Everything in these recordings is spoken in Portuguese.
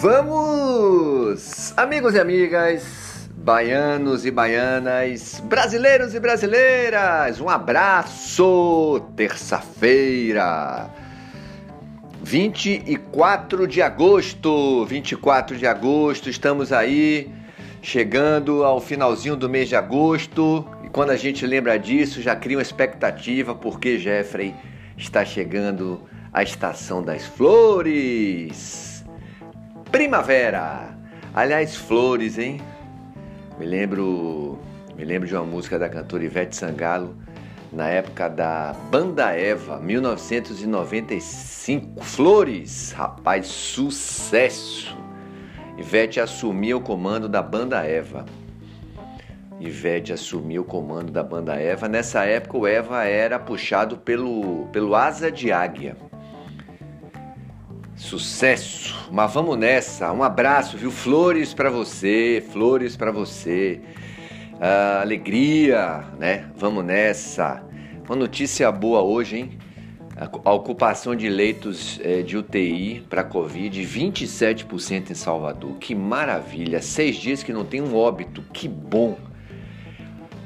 Vamos! Amigos e amigas, baianos e baianas, brasileiros e brasileiras, um abraço! Terça-feira, 24 de agosto, 24 de agosto, estamos aí chegando ao finalzinho do mês de agosto e quando a gente lembra disso já cria uma expectativa porque Jeffrey está chegando a estação das flores primavera. Aliás, flores, hein? Me lembro, me lembro de uma música da cantora Ivete Sangalo na época da Banda Eva, 1995. Flores, rapaz, sucesso. Ivete assumiu o comando da Banda Eva. Ivete assumiu o comando da Banda Eva. Nessa época o Eva era puxado pelo, pelo Asa de Águia. Sucesso! Mas vamos nessa. Um abraço, viu? Flores para você, flores para você. Ah, alegria, né? Vamos nessa. Uma notícia boa hoje, hein? A ocupação de leitos é, de UTI para Covid, 27% em Salvador. Que maravilha! Seis dias que não tem um óbito. Que bom!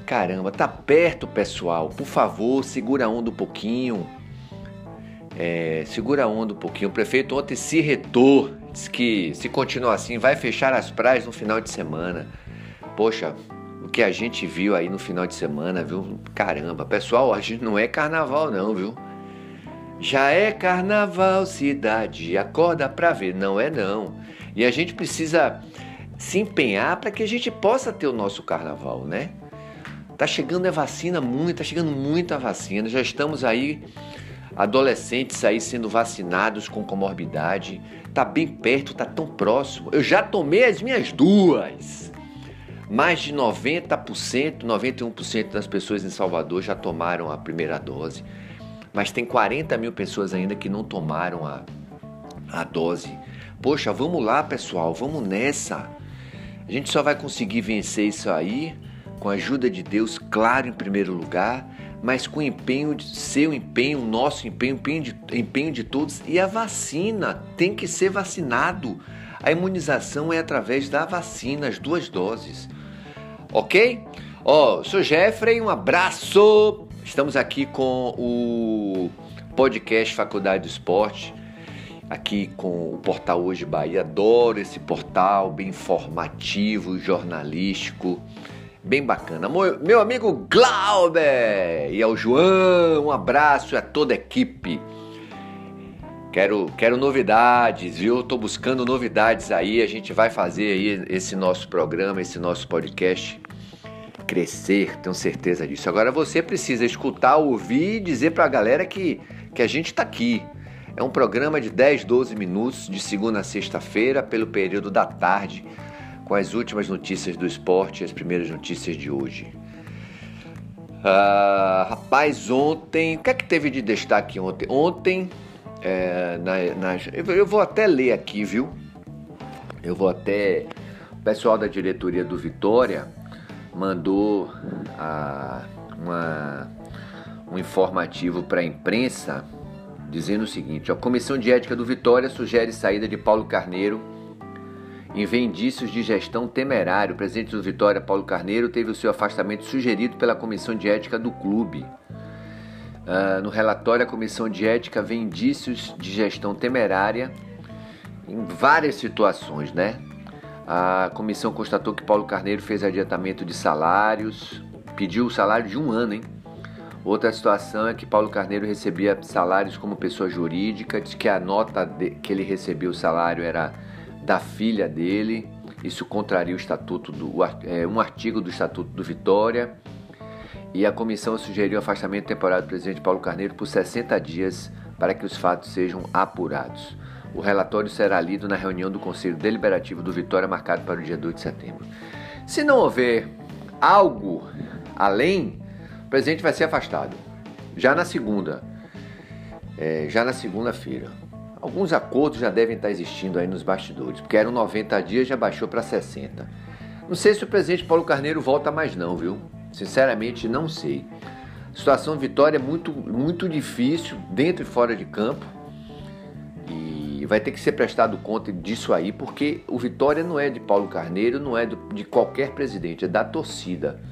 Caramba, tá perto, pessoal. Por favor, segura a onda um pouquinho. É, segura a onda um pouquinho. O prefeito ontem se retou, disse que se continuar assim vai fechar as praias no final de semana. Poxa, o que a gente viu aí no final de semana, viu? Caramba, pessoal, hoje não é carnaval não, viu? Já é carnaval, cidade, acorda pra ver. Não é não. E a gente precisa se empenhar para que a gente possa ter o nosso carnaval, né? Tá chegando a vacina muito, tá chegando muita vacina. Já estamos aí adolescentes aí sendo vacinados com comorbidade. Tá bem perto, tá tão próximo. Eu já tomei as minhas duas. Mais de 90%, 91% das pessoas em Salvador já tomaram a primeira dose. Mas tem 40 mil pessoas ainda que não tomaram a, a dose. Poxa, vamos lá, pessoal, vamos nessa. A gente só vai conseguir vencer isso aí com a ajuda de Deus, claro, em primeiro lugar, mas com empenho, seu empenho, nosso empenho, empenho de, empenho de todos. E a vacina tem que ser vacinado. A imunização é através da vacina, as duas doses. Ok? Ó, oh, sou Jeffrey, um abraço. Estamos aqui com o podcast Faculdade do Esporte, aqui com o portal Hoje Bahia. Adoro esse portal, bem informativo, jornalístico bem bacana. Meu amigo Glauber e ao João, um abraço a toda a equipe. Quero, quero novidades, viu? Tô buscando novidades aí. A gente vai fazer aí esse nosso programa, esse nosso podcast crescer, tenho certeza disso. Agora você precisa escutar, ouvir e dizer pra galera que, que a gente tá aqui. É um programa de 10, 12 minutos, de segunda a sexta-feira, pelo período da tarde com as últimas notícias do esporte as primeiras notícias de hoje. Ah, rapaz, ontem, o que é que teve de destaque ontem? Ontem, é, na, na, eu vou até ler aqui, viu? Eu vou até. O pessoal da diretoria do Vitória mandou ah, uma, um informativo para a imprensa dizendo o seguinte: a Comissão de Ética do Vitória sugere saída de Paulo Carneiro em ver indícios de gestão temerário, o presidente do Vitória, Paulo Carneiro, teve o seu afastamento sugerido pela Comissão de Ética do clube. Uh, no relatório, a Comissão de Ética vê indícios de gestão temerária em várias situações, né? A comissão constatou que Paulo Carneiro fez adiantamento de salários, pediu o salário de um ano, hein? Outra situação é que Paulo Carneiro recebia salários como pessoa jurídica, diz que a nota de, que ele recebia o salário era da filha dele. Isso contraria o estatuto do é, um artigo do Estatuto do Vitória. E a comissão sugeriu o afastamento temporário do presidente Paulo Carneiro por 60 dias para que os fatos sejam apurados. O relatório será lido na reunião do Conselho Deliberativo do Vitória, marcado para o dia 2 de setembro. Se não houver algo além, o presidente vai ser afastado. Já na segunda. É, já na segunda-feira. Alguns acordos já devem estar existindo aí nos bastidores, porque eram 90 dias, já baixou para 60. Não sei se o presidente Paulo Carneiro volta mais não, viu? Sinceramente, não sei. A situação Vitória é muito, muito difícil, dentro e fora de campo. E vai ter que ser prestado conta disso aí, porque o Vitória não é de Paulo Carneiro, não é de qualquer presidente, é da torcida.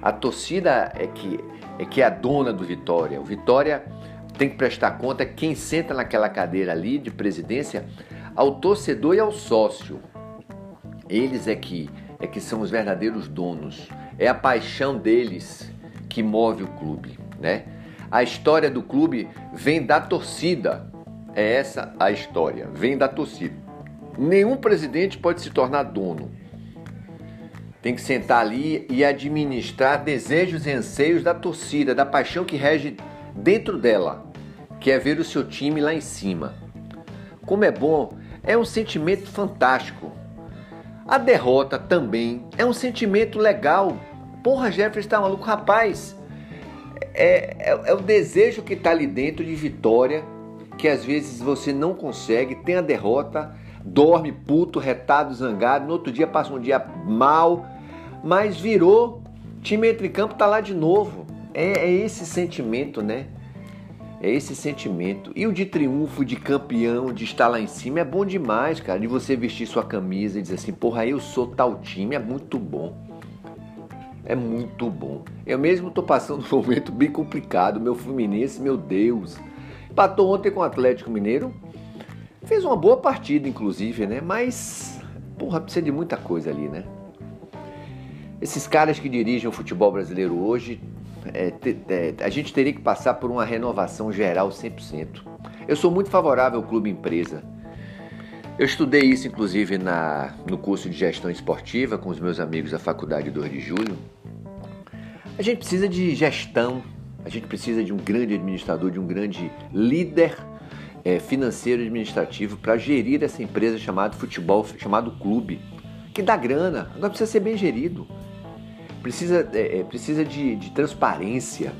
A torcida é que é que é a dona do Vitória. O Vitória tem que prestar conta quem senta naquela cadeira ali de presidência ao torcedor e ao sócio. Eles é que é que são os verdadeiros donos. É a paixão deles que move o clube, né? A história do clube vem da torcida. É essa a história, vem da torcida. Nenhum presidente pode se tornar dono. Tem que sentar ali e administrar desejos e anseios da torcida, da paixão que rege dentro dela, que é ver o seu time lá em cima. Como é bom, é um sentimento fantástico. A derrota também é um sentimento legal. Porra, Jefferson tá maluco, rapaz. É, é, é o desejo que tá ali dentro de vitória, que às vezes você não consegue, tem a derrota, dorme puto, retado, zangado, no outro dia passa um dia mal, mas virou, time entre campo tá lá de novo. É, é esse sentimento, né? É esse sentimento. E o de triunfo, de campeão, de estar lá em cima é bom demais, cara. De você vestir sua camisa e dizer assim, porra, eu sou tal time, é muito bom. É muito bom. Eu mesmo tô passando um momento bem complicado. Meu Fluminense, meu Deus. Empatou ontem com o Atlético Mineiro. Fez uma boa partida, inclusive, né? Mas, porra, precisa de muita coisa ali, né? Esses caras que dirigem o futebol brasileiro hoje é, é, a gente teria que passar por uma renovação geral 100%. Eu sou muito favorável ao clube empresa. Eu estudei isso, inclusive, na, no curso de gestão esportiva com os meus amigos da Faculdade 2 de Julho. A gente precisa de gestão, a gente precisa de um grande administrador, de um grande líder é, financeiro e administrativo para gerir essa empresa chamada futebol, chamado clube, que dá grana, agora precisa ser bem gerido precisa, é, é, precisa de, de transparência.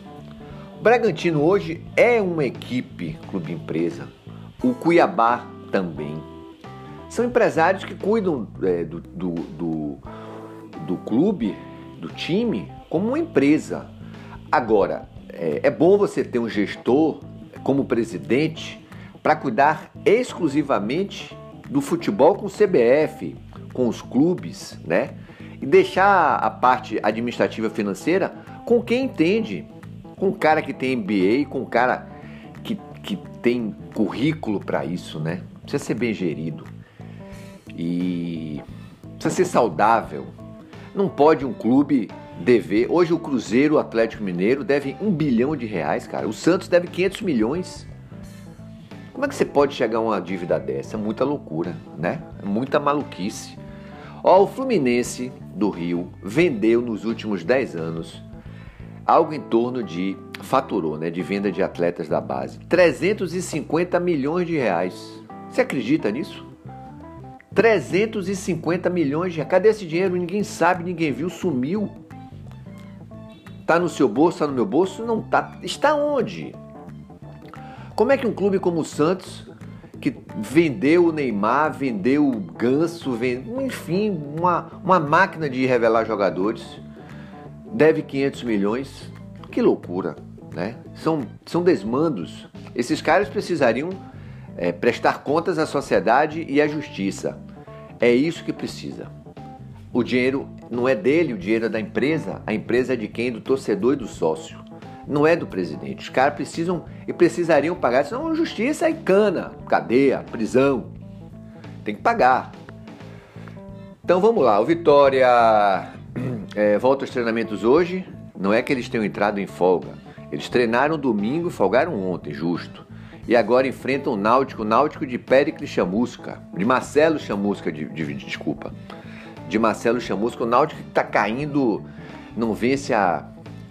O Bragantino hoje é uma equipe clube empresa, o Cuiabá também. São empresários que cuidam é, do, do, do, do, clube, do time, como uma empresa. Agora, é, é bom você ter um gestor como presidente para cuidar exclusivamente do futebol com o CBF, com os clubes, né? E deixar a parte administrativa financeira com quem entende, com o cara que tem MBA, com o cara que, que tem currículo para isso, né? Precisa ser bem gerido e precisa ser saudável. Não pode um clube dever. Hoje o Cruzeiro, o Atlético Mineiro devem um bilhão de reais, cara. O Santos deve 500 milhões. Como é que você pode chegar a uma dívida dessa? É muita loucura, né? É muita maluquice. Ó, o Fluminense do Rio vendeu nos últimos 10 anos algo em torno de faturou, né, de venda de atletas da base, 350 milhões de reais. Você acredita nisso? 350 milhões de reais. Cadê esse dinheiro? Ninguém sabe, ninguém viu, sumiu. Tá no seu bolso, tá no meu bolso? Não tá. Está onde? Como é que um clube como o Santos que vendeu o Neymar, vendeu o Ganso, vendeu, enfim, uma, uma máquina de revelar jogadores, deve 500 milhões. Que loucura, né? São, são desmandos. Esses caras precisariam é, prestar contas à sociedade e à justiça. É isso que precisa. O dinheiro não é dele, o dinheiro é da empresa. A empresa é de quem? Do torcedor e do sócio não é do presidente. Os caras precisam e precisariam pagar, senão justiça e cana, cadeia, prisão. Tem que pagar. Então vamos lá, o Vitória é, volta aos treinamentos hoje. Não é que eles tenham entrado em folga. Eles treinaram domingo e folgaram ontem, justo. E agora enfrentam o Náutico, o Náutico de Péricles Chamusca, de Marcelo Chamusca, de, de, de, desculpa. De Marcelo Chamusca, o Náutico que está caindo, não vence a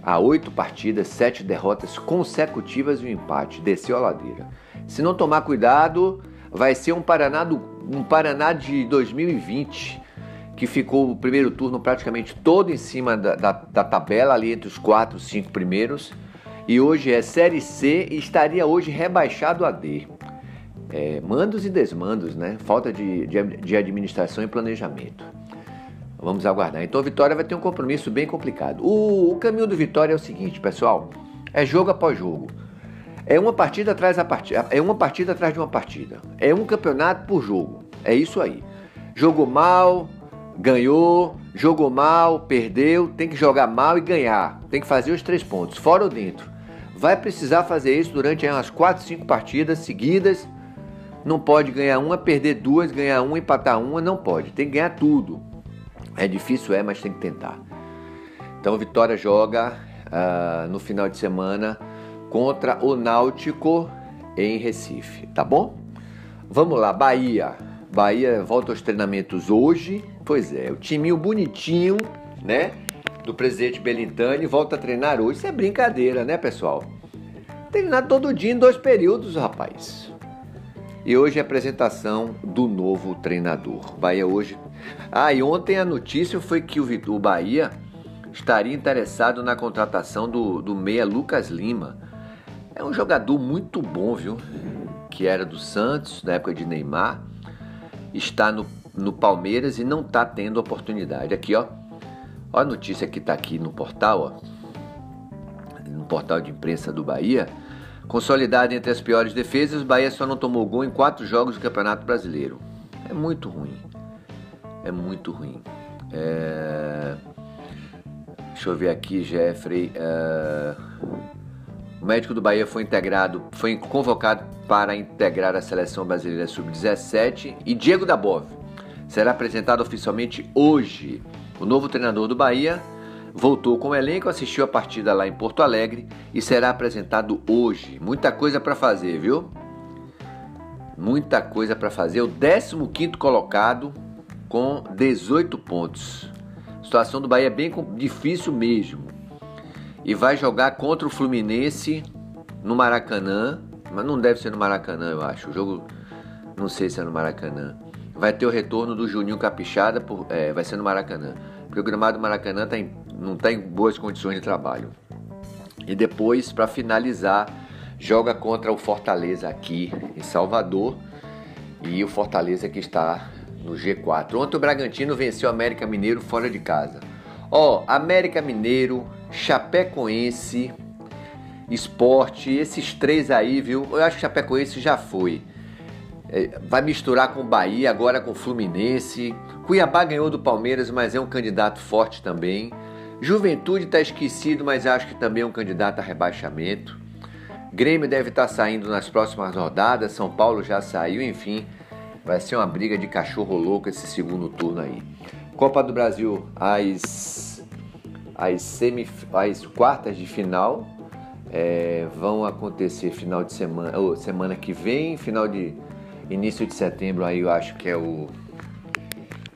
Há oito partidas, sete derrotas consecutivas e um empate. Desceu a ladeira. Se não tomar cuidado, vai ser um Paraná, do, um Paraná de 2020, que ficou o primeiro turno praticamente todo em cima da, da, da tabela, ali entre os quatro, cinco primeiros. E hoje é Série C e estaria hoje rebaixado a D. É, mandos e desmandos, né? Falta de, de, de administração e planejamento. Vamos aguardar. Então o Vitória vai ter um compromisso bem complicado. O, o caminho do Vitória é o seguinte, pessoal: é jogo após jogo. É uma partida atrás da partida, é uma partida atrás de uma partida. É um campeonato por jogo. É isso aí. Jogou mal, ganhou, jogou mal, perdeu, tem que jogar mal e ganhar. Tem que fazer os três pontos, fora ou dentro. Vai precisar fazer isso durante umas 4, 5 partidas seguidas. Não pode ganhar uma, perder duas, ganhar uma, empatar uma, não pode. Tem que ganhar tudo. É difícil, é, mas tem que tentar. Então, Vitória joga uh, no final de semana contra o Náutico em Recife, tá bom? Vamos lá, Bahia. Bahia volta aos treinamentos hoje. Pois é, o timinho bonitinho, né? Do presidente Belintani volta a treinar hoje. Isso é brincadeira, né, pessoal? Treinar todo dia em dois períodos, rapaz. E hoje é a apresentação do novo treinador. Bahia hoje. Ah, e ontem a notícia foi que o, Bahia estaria interessado na contratação do, do meia Lucas Lima. É um jogador muito bom, viu? Que era do Santos, na época de Neymar. Está no, no Palmeiras e não está tendo oportunidade. Aqui, ó. Ó a notícia que está aqui no portal, ó. No portal de imprensa do Bahia. Consolidado entre as piores defesas, o Bahia só não tomou gol em quatro jogos do Campeonato Brasileiro. É muito ruim. É muito ruim. É... Deixa eu ver aqui, Jeffrey. É... O médico do Bahia foi integrado, foi convocado para integrar a seleção brasileira sub-17 e Diego Dabov será apresentado oficialmente hoje. O novo treinador do Bahia voltou com o elenco, assistiu a partida lá em Porto Alegre e será apresentado hoje. Muita coisa para fazer, viu? Muita coisa para fazer. O 15 colocado com 18 pontos. A situação do Bahia é bem difícil mesmo. E vai jogar contra o Fluminense no Maracanã, mas não deve ser no Maracanã, eu acho. O jogo não sei se é no Maracanã. Vai ter o retorno do Juninho Capixada, por, é, vai ser no Maracanã. Porque o gramado do Maracanã tá em não está em boas condições de trabalho. E depois, para finalizar, joga contra o Fortaleza aqui em Salvador. E o Fortaleza que está no G4. Ontem o Bragantino venceu o América Mineiro fora de casa. Ó, oh, América Mineiro, Chapecoense, Esporte, esses três aí, viu? Eu acho que Chapecoense já foi. É, vai misturar com Bahia, agora com Fluminense. Cuiabá ganhou do Palmeiras, mas é um candidato forte também. Juventude está esquecido, mas acho que também é um candidato a rebaixamento. Grêmio deve estar tá saindo nas próximas rodadas, São Paulo já saiu, enfim, vai ser uma briga de cachorro louco esse segundo turno aí. Copa do Brasil, as, as, as quartas de final é, vão acontecer final de semana, ou semana que vem, final de início de setembro aí eu acho que é o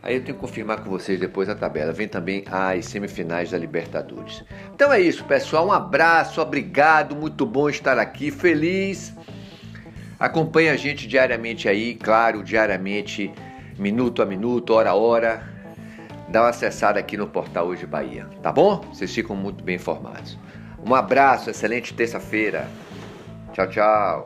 Aí eu tenho que confirmar com vocês depois a tabela. Vem também as semifinais da Libertadores. Então é isso, pessoal. Um abraço, obrigado. Muito bom estar aqui, feliz. Acompanhe a gente diariamente aí, claro, diariamente, minuto a minuto, hora a hora. Dá uma acessada aqui no portal Hoje Bahia, tá bom? Vocês ficam muito bem informados. Um abraço, excelente terça-feira. Tchau, tchau.